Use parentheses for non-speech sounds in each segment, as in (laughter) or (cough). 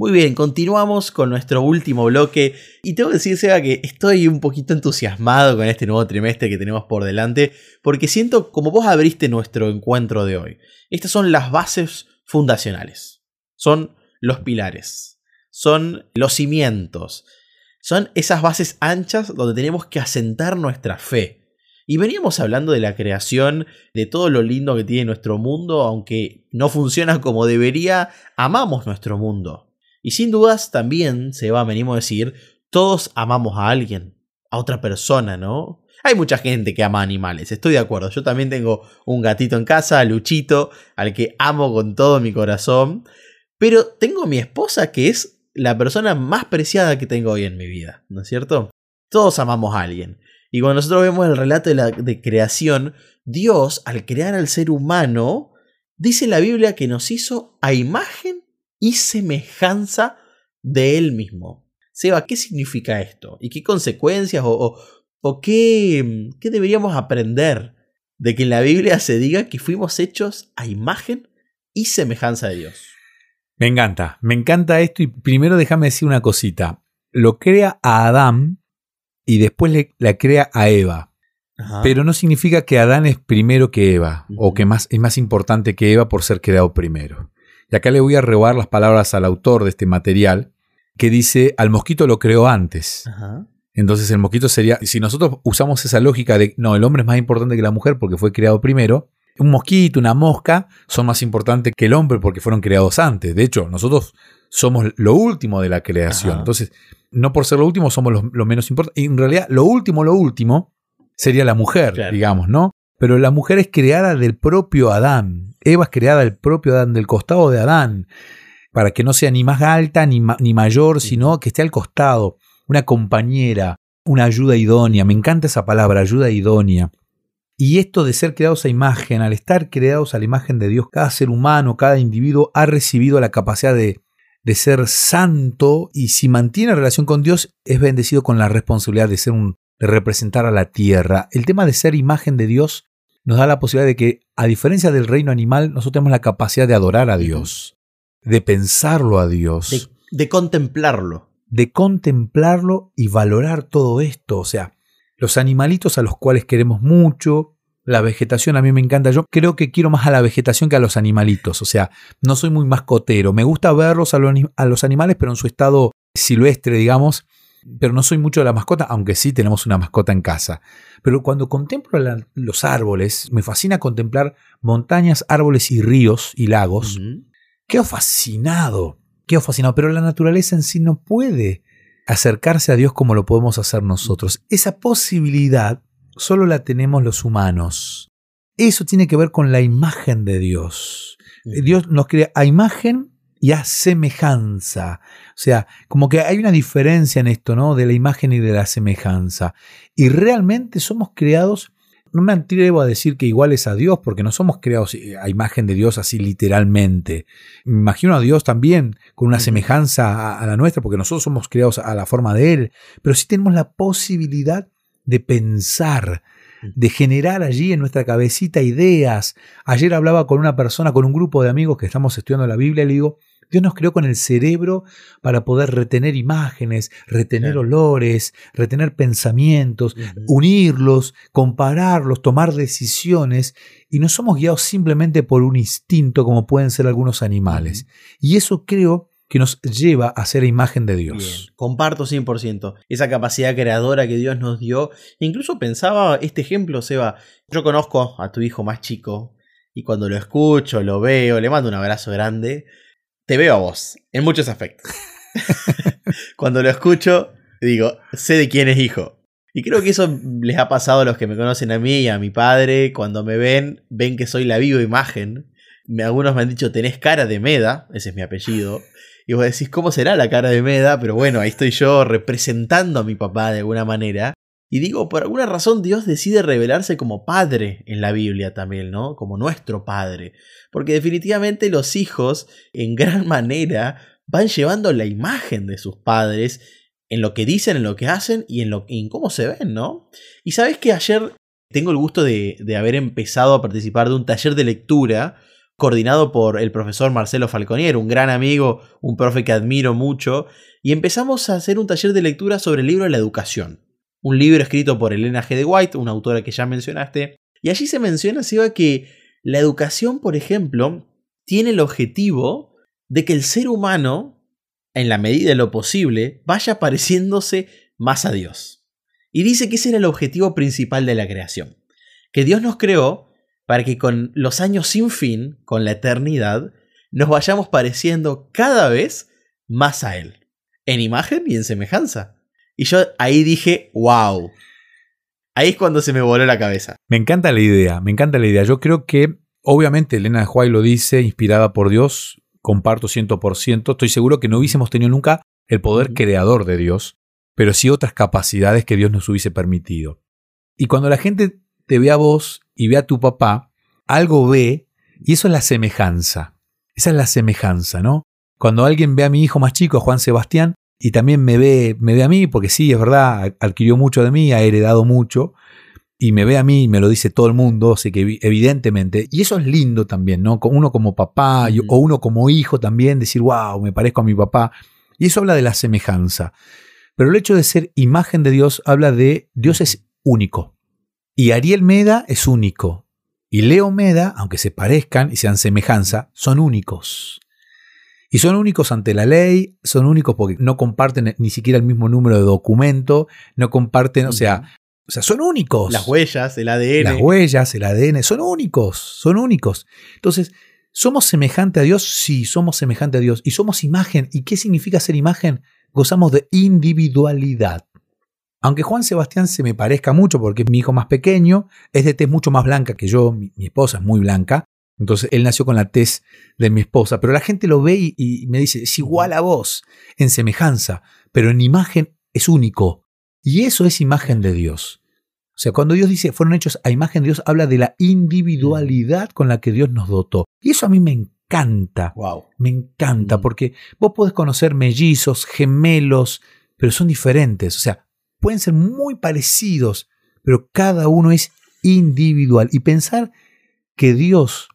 Muy bien, continuamos con nuestro último bloque y tengo que decir, Seba, que estoy un poquito entusiasmado con este nuevo trimestre que tenemos por delante porque siento como vos abriste nuestro encuentro de hoy. Estas son las bases fundacionales, son los pilares, son los cimientos, son esas bases anchas donde tenemos que asentar nuestra fe. Y veníamos hablando de la creación, de todo lo lindo que tiene nuestro mundo, aunque no funciona como debería, amamos nuestro mundo. Y sin dudas también se va, venimos a decir, todos amamos a alguien, a otra persona, ¿no? Hay mucha gente que ama animales, estoy de acuerdo. Yo también tengo un gatito en casa, Luchito, al que amo con todo mi corazón. Pero tengo a mi esposa que es la persona más preciada que tengo hoy en mi vida, ¿no es cierto? Todos amamos a alguien. Y cuando nosotros vemos el relato de, la, de creación, Dios, al crear al ser humano, dice en la Biblia que nos hizo a imagen y semejanza de Él mismo. Seba, ¿qué significa esto? ¿Y qué consecuencias o, o, qué, qué deberíamos aprender de que en la Biblia se diga que fuimos hechos a imagen y semejanza de Dios? Me encanta, me encanta esto y primero déjame decir una cosita. Lo crea a Adán y después le, la crea a Eva. Pero no significa que Adán es primero que Eva o que más, es más importante que Eva por ser creado primero. Y acá le voy a robar las palabras al autor de este material, que dice, al mosquito lo creó antes. Entonces el mosquito sería, si nosotros usamos esa lógica de, no, el hombre es más importante que la mujer porque fue creado primero, un mosquito, una mosca, son más importantes que el hombre porque fueron creados antes. De hecho, nosotros somos lo último de la creación. Entonces, no por ser lo último somos lo, menos importante. En realidad, lo último, lo último sería la mujer, digamos, ¿no? Pero la mujer es creada del propio Adán. Eva es creada del propio Adán, del costado de Adán, para que no sea ni más alta ni, ni mayor, sino que esté al costado, una compañera, una ayuda idónea. Me encanta esa palabra, ayuda idónea. Y esto de ser creados a imagen, al estar creados a la imagen de Dios, cada ser humano, cada individuo ha recibido la capacidad de, de ser santo y si mantiene relación con Dios es bendecido con la responsabilidad de ser un de representar a la tierra. El tema de ser imagen de Dios nos da la posibilidad de que, a diferencia del reino animal, nosotros tenemos la capacidad de adorar a Dios, de pensarlo a Dios. De, contemplarlo. De contemplarlo y valorar todo esto. O sea, los animalitos a los cuales queremos mucho, la vegetación a mí me encanta. Yo creo que quiero más a la vegetación que a los animalitos. O sea, no soy muy mascotero. Me gusta verlos a los animales, pero en su estado silvestre, digamos pero no soy mucho de la mascota, aunque sí tenemos una mascota en casa. Pero cuando contemplo los árboles, me fascina contemplar montañas, árboles y ríos y lagos. Quedo fascinado, quedo fascinado, pero la naturaleza en sí no puede acercarse a Dios como lo podemos hacer nosotros. Esa posibilidad solo la tenemos los humanos. Eso tiene que ver con la imagen de Dios. Dios nos crea a imagen y a semejanza. O sea, como que hay una diferencia en esto, ¿no? De la imagen y de la semejanza. Y realmente somos creados, no me atrevo a decir que iguales a Dios, porque no somos creados eh, a imagen de Dios así literalmente. Me imagino a Dios también con una semejanza a, la nuestra, porque nosotros somos creados a la forma de Él, pero sí tenemos la posibilidad de pensar, de generar allí en nuestra cabecita ideas. Ayer hablaba con una persona, con un grupo de amigos que estamos estudiando la Biblia, y le digo, Dios nos creó con el cerebro para poder retener imágenes, retener olores, retener pensamientos, unirlos, compararlos, tomar decisiones, y no somos guiados simplemente por un instinto como pueden ser algunos animales. Y eso creo que nos lleva a ser imagen de Dios. comparto 100%. Esa capacidad creadora que Dios nos dio. Incluso pensaba este ejemplo, Seba. Yo conozco a tu hijo más chico y cuando lo escucho, lo veo, le mando un abrazo grande te veo a vos, en muchos aspectos. (laughs) Cuando lo escucho, digo, sé de quién es hijo. Y creo que eso les ha pasado a los que me conocen a mí y a mi padre. Cuando me ven, ven que soy la viva imagen. Algunos me han dicho, tenés cara de Meda, ese es mi apellido. Y vos decís, ¿cómo será la cara de Meda? Pero bueno, ahí estoy yo representando a mi papá de alguna manera. Y digo, por alguna razón Dios decide revelarse como padre en la Biblia también, ¿no? Como nuestro padre. Porque definitivamente los hijos, en gran (laughs) manera, van llevando la imagen de sus padres en lo que dicen, en lo que hacen y en, lo, en cómo se ven, ¿no? Y sabes que ayer tengo el gusto de, de haber empezado a participar de un taller de lectura coordinado por el profesor Marcelo Falconier, un gran amigo, un profe que admiro mucho, y empezamos a hacer un taller de lectura sobre el libro de la educación. Un libro escrito por Elena G. de White, una autora que ya mencionaste, y allí se menciona, Seba, que la educación, por ejemplo, tiene el objetivo de que el ser humano, en la medida de lo posible, vaya pareciéndose más a Dios. Y dice que ese era el objetivo principal de la creación. Que Dios nos creó para que con los años sin fin, con la eternidad, nos vayamos pareciendo cada vez más a Él, en imagen y en semejanza. Y yo ahí dije, wow. Ahí es cuando se me voló la cabeza. Me encanta la idea, me encanta la idea. Yo creo que, obviamente, Elena de Huay lo dice, inspirada por Dios, comparto 100%, estoy seguro que no hubiésemos tenido nunca el poder creador de Dios, pero sí otras capacidades que Dios nos hubiese permitido. Y cuando la gente te ve a vos y ve a tu papá, algo ve, y eso es la semejanza. Esa es la semejanza, ¿no? Cuando alguien ve a mi hijo más chico, a Juan Sebastián, y también me ve, me ve a mí, porque sí, es verdad, adquirió mucho de mí, ha heredado mucho, y me ve a mí, y me lo dice todo el mundo, sé que evidentemente, y eso es lindo también, ¿no? Uno como papá o uno como hijo también, decir, wow, me parezco a mi papá, y eso habla de la semejanza. Pero el hecho de ser imagen de Dios habla de Dios es único. Y Ariel Meda es único. Y Leo Meda, aunque se parezcan y sean semejanza, son únicos. Y son únicos ante la ley, son únicos porque no comparten ni siquiera el mismo número de documento, no comparten, o sea, o sea, son únicos. Las huellas, el ADN. Las huellas, el ADN, son únicos, son únicos. Entonces, ¿somos semejante a Dios? Sí, somos semejante a Dios. Y somos imagen. ¿Y qué significa ser imagen? gozamos de individualidad. Aunque Juan Sebastián se me parezca mucho porque es mi hijo más pequeño, es de tez mucho más blanca que yo, mi, esposa es muy blanca, entonces él nació con la tez de mi esposa, pero la gente lo ve y, y, me dice, es igual a vos, en semejanza, pero en imagen es único. Y eso es imagen de Dios. O sea, cuando Dios dice fueron hechos a imagen de Dios, habla de la individualidad con la que Dios nos dotó. Y eso a mí me encanta encanta. Me encanta, mm. porque vos podés conocer mellizos, gemelos, pero son diferentes. O sea, pueden ser muy parecidos, pero cada uno es individual. Y pensar que Dios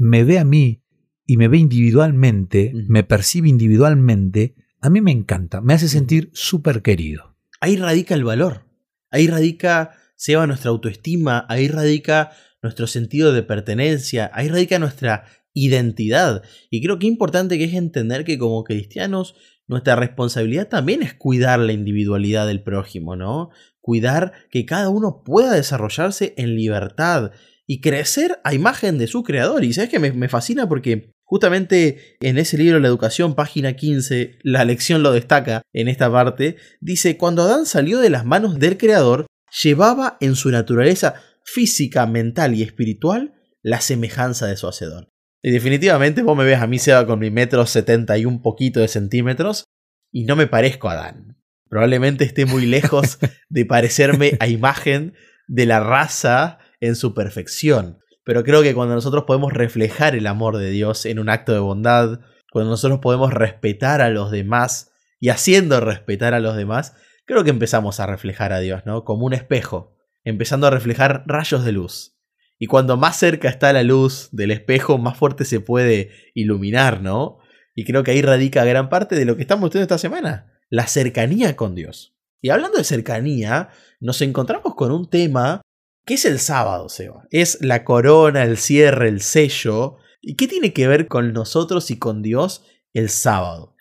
me ve a mí y me ve individualmente, me percibe individualmente, a mí me encanta, me hace sentir súper querido. Ahí radica el valor, ahí radica, va nuestra autoestima, ahí radica nuestro sentido de pertenencia, ahí radica nuestra identidad. Y creo que importante que es entender que como cristianos nuestra responsabilidad también es cuidar la individualidad del prójimo, ¿no? Cuidar que cada uno pueda desarrollarse en libertad y crecer a imagen de su creador. Y sabes que me, me fascina porque Justamente en ese libro La Educación, página 15, la lección lo destaca en esta parte, dice, cuando Adán salió de las manos del Creador, llevaba en su naturaleza física, mental y espiritual la semejanza de su Hacedor. Y definitivamente vos me ves a mí, Seba, con mi metro setenta y un poquito de centímetros, y no me parezco a Dan. Probablemente esté muy lejos (laughs) de parecerme a imagen de la raza en su perfección. Pero creo que cuando nosotros podemos reflejar el amor de Dios en un acto de bondad, cuando nosotros podemos respetar a los demás y haciendo respetar a los demás, creo que empezamos a reflejar a Dios, ¿no? Como un espejo, empezando a reflejar rayos de luz. Y cuando más cerca está la luz del espejo, más fuerte se puede iluminar, ¿no? Y creo que ahí radica gran parte de lo que estamos teniendo esta semana, la cercanía con Dios. Y hablando de cercanía, nos encontramos con un tema que es el sábado, Seba. Es la corona, el cierre, el sello. ¿Y qué tiene que ver con nosotros y con Dios el sábado?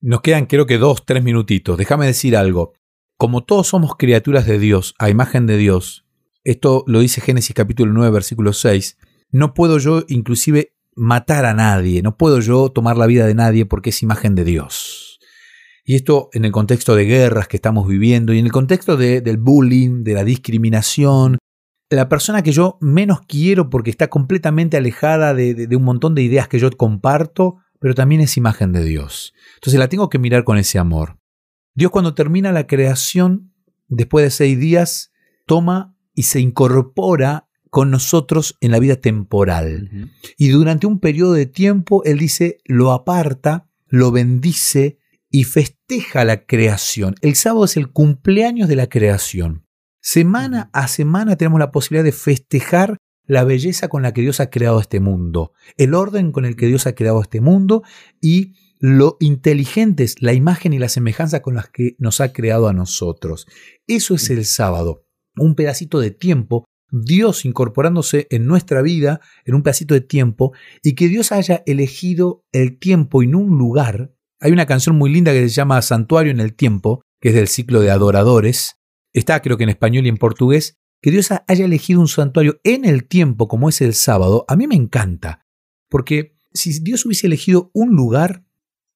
Nos quedan creo que dos, tres minutitos. Déjame decir algo. Como todos somos criaturas de Dios, a imagen de Dios, esto lo dice Génesis capítulo 9, versículo 6, no puedo yo inclusive matar a nadie, no puedo yo tomar la vida de nadie porque es imagen de Dios. Y esto en el contexto de guerras que estamos viviendo y en el contexto del bullying, de la discriminación, la persona que yo menos quiero porque está completamente alejada de, de, un montón de ideas que yo comparto, pero también es imagen de Dios. Entonces la tengo que mirar con ese amor. Dios cuando termina la creación, después de seis días, toma y se incorpora con nosotros en la vida temporal. Y durante un periodo de tiempo, Él dice, lo aparta, lo bendice y festeja la creación. El sábado es el cumpleaños de la creación. Semana a semana tenemos la posibilidad de festejar la belleza con la que Dios ha creado este mundo, el orden con el que Dios ha creado este mundo y lo inteligentes, la imagen y la semejanza con las que nos ha creado a nosotros. Eso es el sábado, un pedacito de tiempo, Dios incorporándose en nuestra vida, en un pedacito de tiempo, y que Dios haya elegido el tiempo en un lugar. Hay una canción muy linda que se llama Santuario en el Tiempo, que es del ciclo de adoradores. Está creo que en español y en portugués. Que Dios haya elegido un santuario en el tiempo como es el sábado, a mí me encanta. Porque si Dios hubiese elegido un lugar,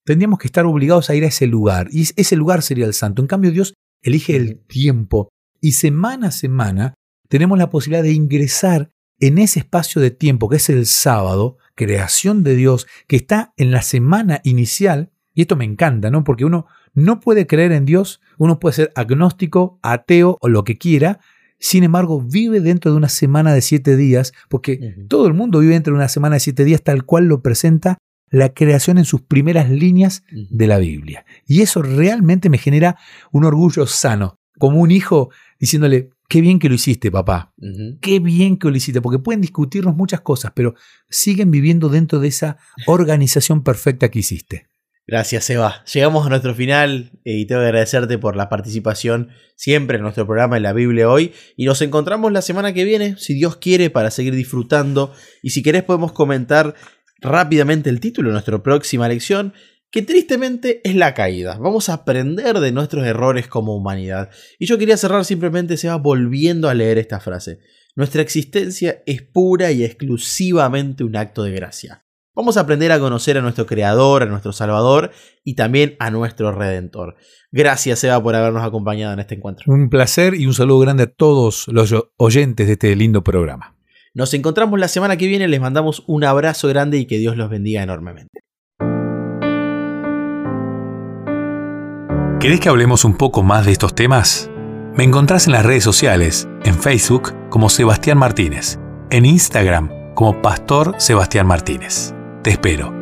tendríamos que estar obligados a ir a ese lugar, y ese lugar sería el santo. En cambio, Dios elige el tiempo, y semana a semana tenemos la posibilidad de ingresar en ese espacio de tiempo que es el sábado, creación de Dios, que está en la semana inicial, y esto me encanta, ¿no? Porque uno no puede creer en Dios, uno puede ser agnóstico, ateo o lo que quiera, sin embargo vive dentro de una semana de siete días, porque todo el mundo vive dentro de una semana de siete días tal cual lo presenta la creación en sus primeras líneas de la Biblia. Y eso realmente me genera un orgullo sano, como un hijo diciéndole, qué bien que lo hiciste, papá, qué bien que lo hiciste, porque pueden discutirnos muchas cosas, pero siguen viviendo dentro de esa organización perfecta que hiciste. Gracias, Eva. Llegamos a nuestro final eh, y tengo que agradecerte por la participación siempre en nuestro programa en la Biblia hoy. Y nos encontramos la semana que viene, si Dios quiere, para seguir disfrutando. Y si querés podemos comentar rápidamente el título de nuestra próxima lección, que tristemente es la caída. Vamos a aprender de nuestros errores como humanidad. Y yo quería cerrar simplemente, se va volviendo a leer esta frase. Nuestra existencia es pura y exclusivamente un acto de gracia. Vamos a aprender a conocer a nuestro Creador, a nuestro Salvador y también a nuestro Redentor. Gracias, Eva, por habernos acompañado en este encuentro. Un placer y un saludo grande a todos los oyentes de este lindo programa. Nos encontramos la semana que viene, les mandamos un abrazo grande y que Dios los bendiga enormemente. ¿Querés que hablemos un poco más de estos temas? Me encontrás en las redes sociales, en Facebook como Sebastián Martínez, en Instagram como Pastor Sebastián Martínez. Espero.